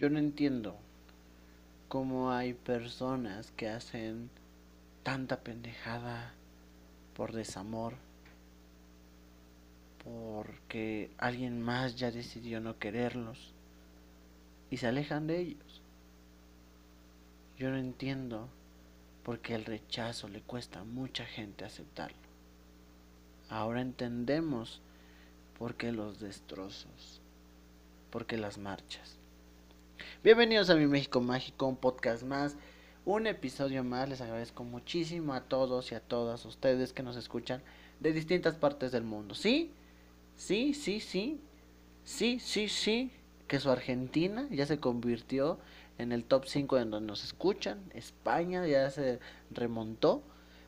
Yo no entiendo cómo hay personas que hacen tanta pendejada por desamor, porque alguien más ya decidió no quererlos y se alejan de ellos. Yo no entiendo por qué el rechazo le cuesta a mucha gente aceptarlo. Ahora entendemos por qué los destrozos, por qué las marchas. Bienvenidos a mi México Mágico, un podcast más, un episodio más. Les agradezco muchísimo a todos y a todas ustedes que nos escuchan de distintas partes del mundo. ¿Sí? Sí, sí, sí. Sí, sí, sí. Que su Argentina ya se convirtió en el top 5 en donde nos escuchan. España ya se remontó.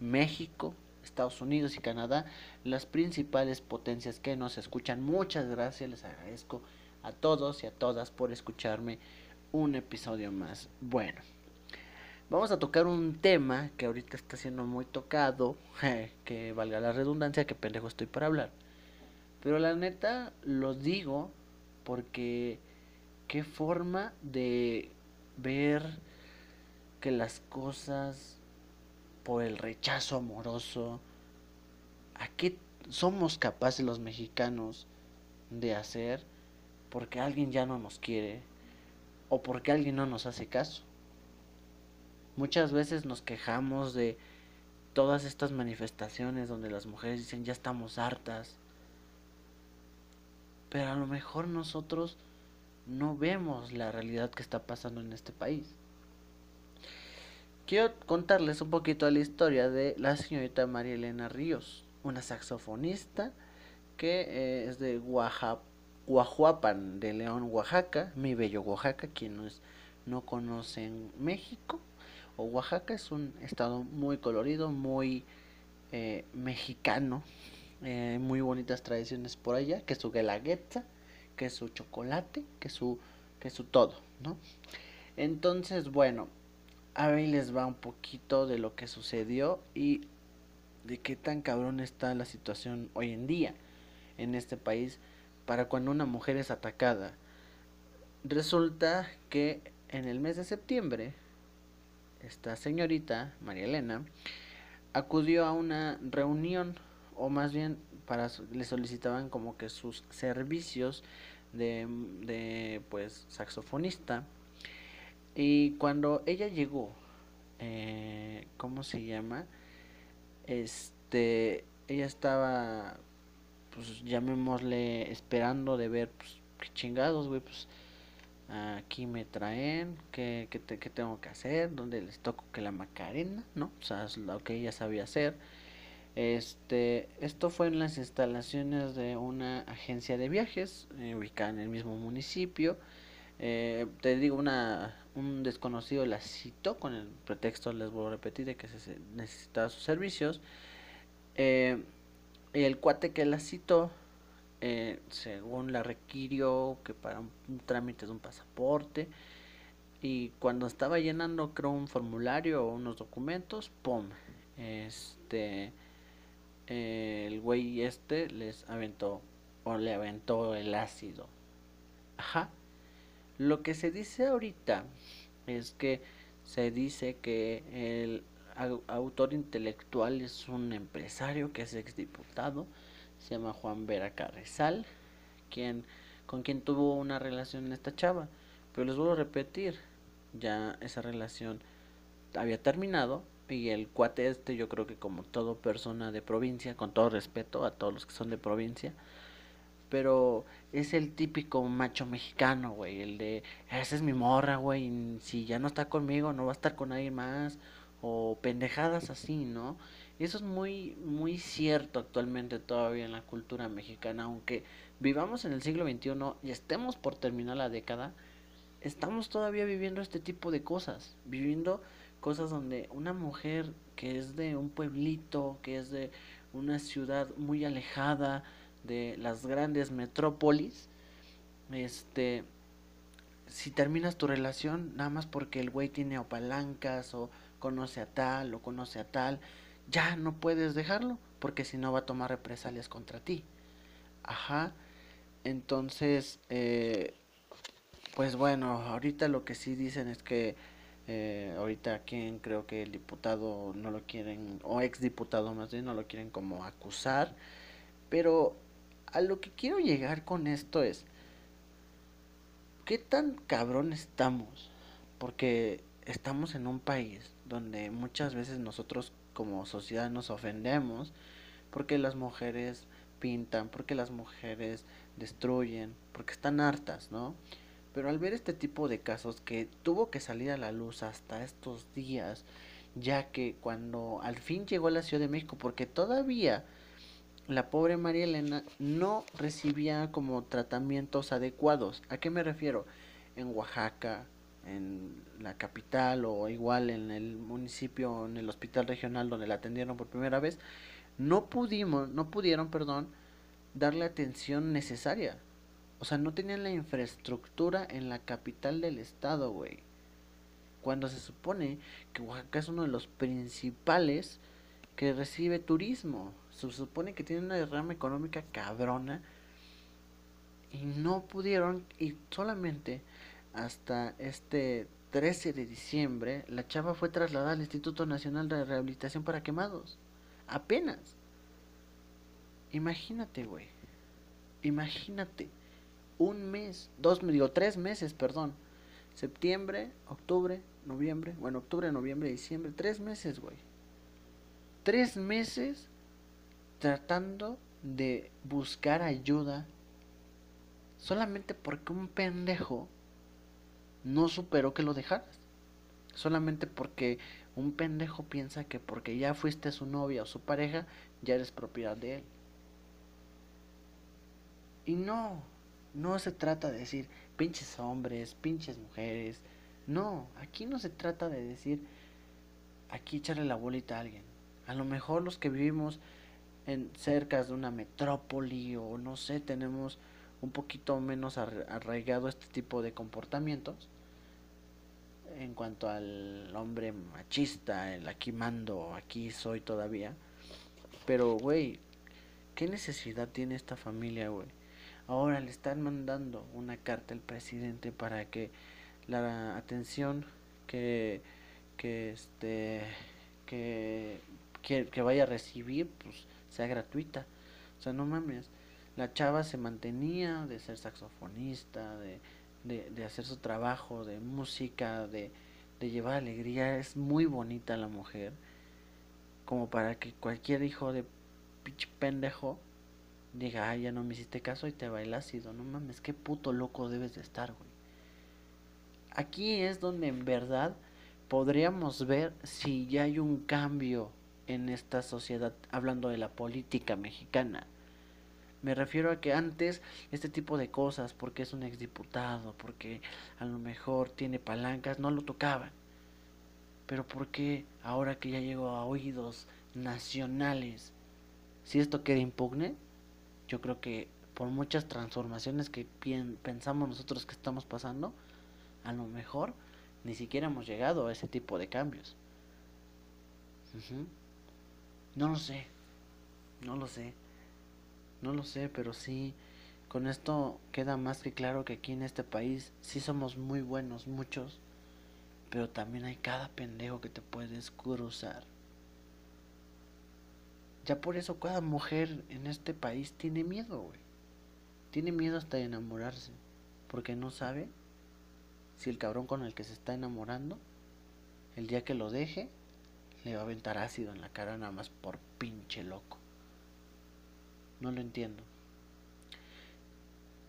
México, Estados Unidos y Canadá, las principales potencias que nos escuchan. Muchas gracias, les agradezco a todos y a todas por escucharme un episodio más. Bueno, vamos a tocar un tema que ahorita está siendo muy tocado, que valga la redundancia, que pendejo estoy para hablar. Pero la neta lo digo porque qué forma de ver que las cosas por el rechazo amoroso, ¿a qué somos capaces los mexicanos de hacer porque alguien ya no nos quiere o porque alguien no nos hace caso? Muchas veces nos quejamos de todas estas manifestaciones donde las mujeres dicen ya estamos hartas, pero a lo mejor nosotros no vemos la realidad que está pasando en este país. Quiero contarles un poquito la historia de la señorita María Elena Ríos, una saxofonista que eh, es de Guajuapan, de León, Oaxaca, mi bello Oaxaca, quienes no conocen México o Oaxaca es un estado muy colorido, muy eh, mexicano, eh, muy bonitas tradiciones por allá, que su guelaguetza, que su chocolate, que su, que su todo, ¿no? Entonces, bueno, ahí les va un poquito de lo que sucedió y de qué tan cabrón está la situación hoy en día en este país para cuando una mujer es atacada. Resulta que en el mes de septiembre, esta señorita, María Elena, acudió a una reunión, o más bien para le solicitaban como que sus servicios de, de pues saxofonista y cuando ella llegó, eh, ¿cómo se llama? Este, ella estaba, pues llamémosle, esperando de ver, pues, qué chingados, güey, pues, aquí me traen, ¿qué, qué, qué tengo que hacer? ¿Dónde les toco que la macarena? ¿No? O sea, lo que ella sabía hacer. Este, esto fue en las instalaciones de una agencia de viajes, eh, ubicada en el mismo municipio. Eh, te digo, una, un desconocido la citó con el pretexto, les vuelvo a repetir, de que se necesitaba sus servicios. Eh, el cuate que la citó, eh, según la requirió, que para un, trámite de un pasaporte, y cuando estaba llenando, creo, un formulario o unos documentos, ¡pum! Este, el güey este les aventó, o le aventó el ácido. Ajá. Lo que se dice ahorita es que se dice que el autor intelectual es un empresario que es exdiputado, se llama Juan Vera Carrizal, quien, con quien tuvo una relación esta chava. Pero les vuelvo a repetir, ya esa relación había terminado y el cuate este yo creo que como todo persona de provincia, con todo respeto a todos los que son de provincia, pero es el típico macho mexicano, güey, el de, esa es mi morra, güey, si ya no está conmigo, no va a estar con alguien más, o pendejadas así, ¿no? Eso es muy, muy cierto actualmente todavía en la cultura mexicana, aunque vivamos en el siglo XXI y estemos por terminar la década, estamos todavía viviendo este tipo de cosas, viviendo cosas donde una mujer que es de un pueblito, que es de una ciudad muy alejada, de las grandes metrópolis, este, si terminas tu relación nada más porque el güey tiene o palancas o conoce a tal o conoce a tal, ya no puedes dejarlo porque si no va a tomar represalias contra ti. Ajá. Entonces, eh, pues bueno, ahorita lo que sí dicen es que eh, ahorita quien creo que el diputado no lo quieren, o ex diputado más bien, no lo quieren como acusar, pero a lo que quiero llegar con esto es, ¿qué tan cabrón estamos? Porque estamos en un país donde muchas veces nosotros como sociedad nos ofendemos porque las mujeres pintan, porque las mujeres destruyen, porque están hartas, ¿no? Pero al ver este tipo de casos que tuvo que salir a la luz hasta estos días, ya que cuando al fin llegó a la Ciudad de México, porque todavía la pobre María Elena no recibía como tratamientos adecuados. ¿A qué me refiero? En Oaxaca, en la capital o igual en el municipio, en el hospital regional donde la atendieron por primera vez, no pudimos, no pudieron, perdón, darle atención necesaria. O sea, no tenían la infraestructura en la capital del estado, güey. Cuando se supone que Oaxaca es uno de los principales que recibe turismo. Se supone que tiene una derrama económica cabrona. Y no pudieron, y solamente hasta este 13 de diciembre, la chava fue trasladada al Instituto Nacional de Rehabilitación para Quemados. Apenas. Imagínate, güey. Imagínate. Un mes, dos, digo, tres meses, perdón. Septiembre, octubre, noviembre. Bueno, octubre, noviembre, diciembre. Tres meses, güey. Tres meses tratando de buscar ayuda solamente porque un pendejo no superó que lo dejaras. Solamente porque un pendejo piensa que porque ya fuiste su novia o su pareja, ya eres propiedad de él. Y no, no se trata de decir pinches hombres, pinches mujeres. No, aquí no se trata de decir aquí echarle la bolita a alguien. A lo mejor los que vivimos en cerca de una metrópoli o no sé, tenemos un poquito menos arraigado este tipo de comportamientos en cuanto al hombre machista, el aquí mando, aquí soy todavía. Pero, güey, ¿qué necesidad tiene esta familia, güey? Ahora le están mandando una carta al presidente para que la atención que, que este que, que, que vaya a recibir pues sea gratuita. O sea, no mames. La chava se mantenía de ser saxofonista, de de, hacer su trabajo, de música, de, llevar alegría. Es muy bonita la mujer. Como para que cualquier hijo de pinche pendejo diga, ay, ya no me hiciste caso y te el ácido. No mames, qué puto loco debes de estar, güey. Aquí es donde en verdad podríamos ver si ya hay un cambio en esta sociedad, hablando de la política mexicana. Me refiero a que antes este tipo de cosas, porque es un exdiputado, porque a lo mejor tiene palancas, no lo tocaban. Pero porque ahora que ya llegó a oídos nacionales, si esto queda impugne, yo creo que por muchas transformaciones que pensamos nosotros que estamos pasando, a lo mejor ni siquiera hemos llegado a ese tipo de cambios. No lo sé, no lo sé. No lo sé, pero sí, con esto queda más que claro que aquí en este país sí somos muy buenos, muchos, pero también hay cada pendejo que te puedes cruzar. Ya por eso cada mujer en este país tiene miedo, güey. Tiene miedo hasta de enamorarse, porque no sabe si el cabrón con el que se está enamorando, el día que lo deje, le va a aventar ácido en la cara nada más por pinche loco. No lo entiendo.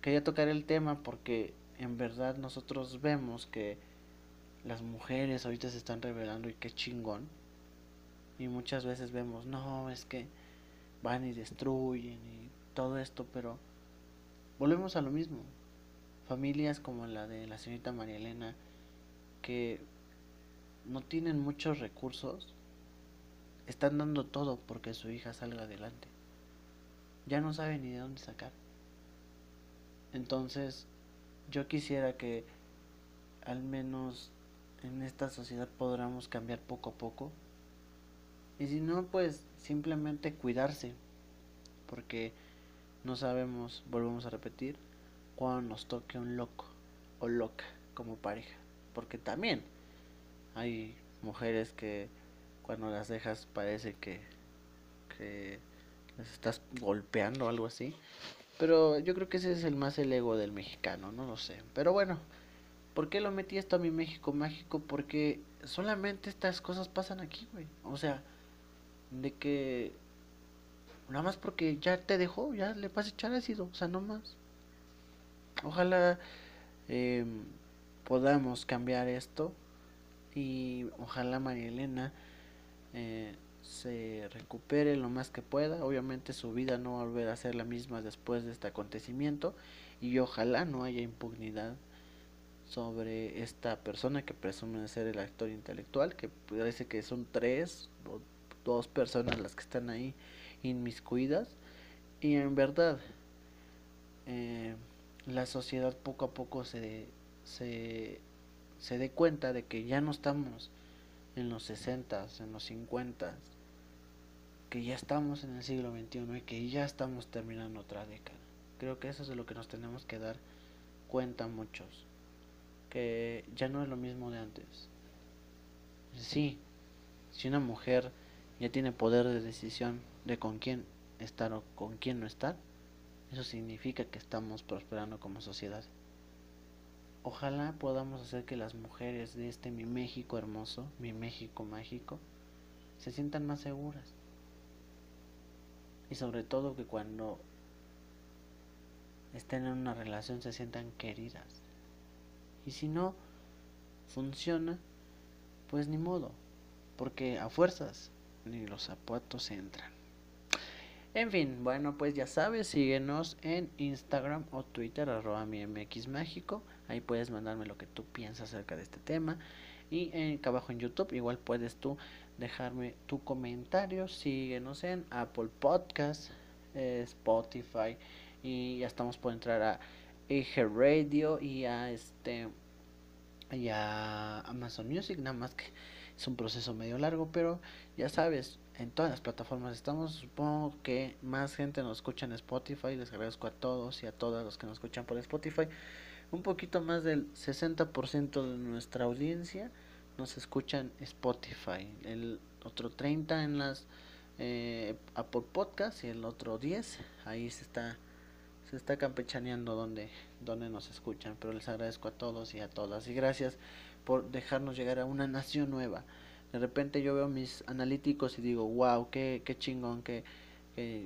Quería tocar el tema porque en verdad nosotros vemos que las mujeres ahorita se están revelando y qué chingón. Y muchas veces vemos, no, es que van y destruyen y todo esto, pero volvemos a lo mismo. Familias como la de la señorita María Elena, que no tienen muchos recursos, están dando todo porque su hija salga adelante ya no sabe ni de dónde sacar. Entonces, yo quisiera que al menos en esta sociedad podamos cambiar poco a poco. Y si no, pues simplemente cuidarse. Porque no sabemos, volvemos a repetir, cuando nos toque un loco. o loca como pareja. Porque también hay mujeres que cuando las dejas parece que, que las estás golpeando o algo así. Pero yo creo que ese es el más el ego del mexicano, no lo sé. Pero bueno, ¿por qué lo metí esto a mi México mágico? Porque solamente estas cosas pasan aquí, güey. O sea, de que nada más porque ya te dejó, ya le vas a echar ácido, o sea, no más. Ojalá eh, podamos cambiar esto y ojalá María Elena eh, se recupere lo más que pueda. Obviamente su vida no va a ser la misma después de este acontecimiento y ojalá no haya impunidad sobre esta persona que presume ser el actor intelectual, que parece que son tres o dos personas las que están ahí inmiscuidas y en verdad eh, la sociedad poco a poco se, se, se dé cuenta de que ya no estamos en los 60, en los 50, que ya estamos en el siglo XXI y que ya estamos terminando otra década. Creo que eso es de lo que nos tenemos que dar cuenta muchos, que ya no es lo mismo de antes. Sí, si una mujer ya tiene poder de decisión de con quién estar o con quién no estar, eso significa que estamos prosperando como sociedad. Ojalá podamos hacer que las mujeres de este mi México hermoso, mi México mágico, se sientan más seguras. Y sobre todo que cuando estén en una relación se sientan queridas. Y si no funciona, pues ni modo, porque a fuerzas ni los zapatos entran. En fin, bueno, pues ya sabes, síguenos en Instagram o Twitter, arroba mi MX Mágico. Ahí puedes mandarme lo que tú piensas acerca de este tema. Y en, acá abajo en YouTube, igual puedes tú dejarme tu comentario. Síguenos en Apple Podcast, eh, Spotify. Y ya estamos por entrar a Eje Radio y a este y a Amazon Music, nada más que es un proceso medio largo, pero ya sabes, en todas las plataformas estamos. Supongo que más gente nos escucha en Spotify. Les agradezco a todos y a todas los que nos escuchan por Spotify. Un poquito más del 60% de nuestra audiencia nos escuchan Spotify. El otro 30 en las eh, Apple Podcast y el otro 10 ahí se está se está campechaneando donde donde nos escuchan. Pero les agradezco a todos y a todas y gracias por dejarnos llegar a una nación nueva. De repente yo veo mis analíticos y digo, wow, qué, qué chingón, que,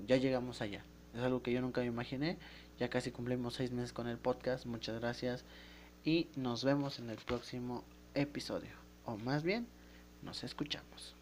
ya llegamos allá. Es algo que yo nunca me imaginé. Ya casi cumplimos seis meses con el podcast. Muchas gracias. Y nos vemos en el próximo episodio. O más bien, nos escuchamos.